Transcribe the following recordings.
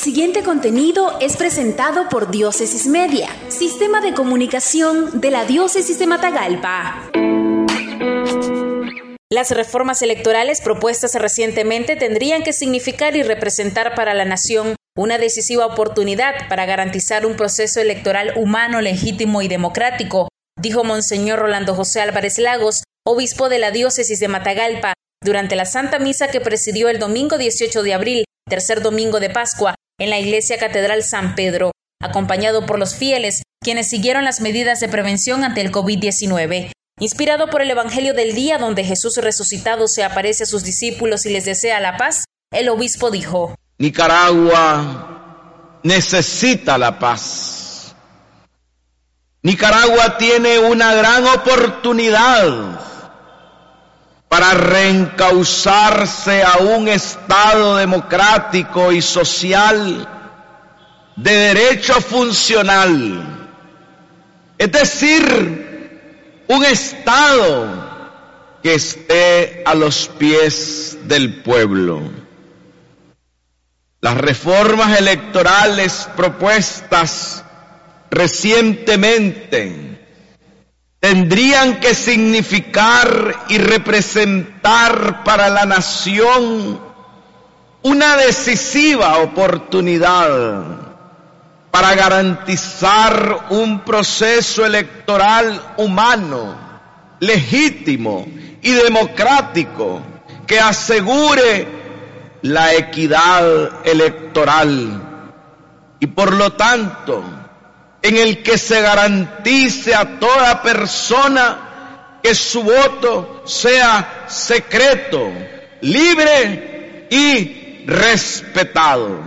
siguiente contenido es presentado por Diócesis Media, sistema de comunicación de la Diócesis de Matagalpa. Las reformas electorales propuestas recientemente tendrían que significar y representar para la nación una decisiva oportunidad para garantizar un proceso electoral humano, legítimo y democrático, dijo Monseñor Rolando José Álvarez Lagos, obispo de la diócesis de Matagalpa, durante la Santa Misa que presidió el domingo 18 de abril, tercer domingo de Pascua, en la Iglesia Catedral San Pedro, acompañado por los fieles, quienes siguieron las medidas de prevención ante el COVID-19. Inspirado por el Evangelio del día donde Jesús resucitado se aparece a sus discípulos y les desea la paz, el obispo dijo, Nicaragua necesita la paz. Nicaragua tiene una gran oportunidad para reencauzarse a un Estado democrático y social de derecho funcional. Es decir, un Estado que esté a los pies del pueblo. Las reformas electorales propuestas recientemente tendrían que significar y representar para la nación una decisiva oportunidad para garantizar un proceso electoral humano, legítimo y democrático que asegure la equidad electoral. Y por lo tanto en el que se garantice a toda persona que su voto sea secreto, libre y respetado.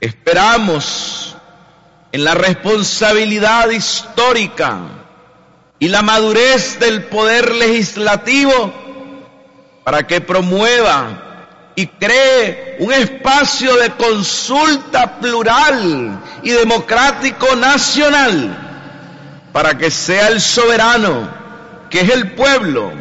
Esperamos en la responsabilidad histórica y la madurez del poder legislativo para que promueva y cree un espacio de consulta plural y democrático nacional para que sea el soberano, que es el pueblo,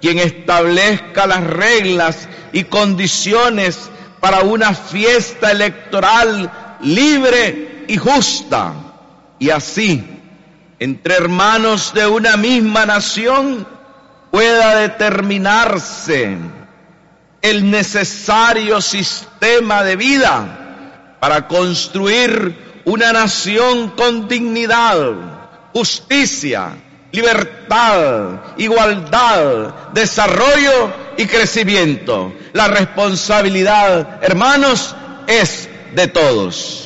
quien establezca las reglas y condiciones para una fiesta electoral libre y justa. Y así, entre hermanos de una misma nación, pueda determinarse el necesario sistema de vida para construir una nación con dignidad, justicia, libertad, igualdad, desarrollo y crecimiento. La responsabilidad, hermanos, es de todos.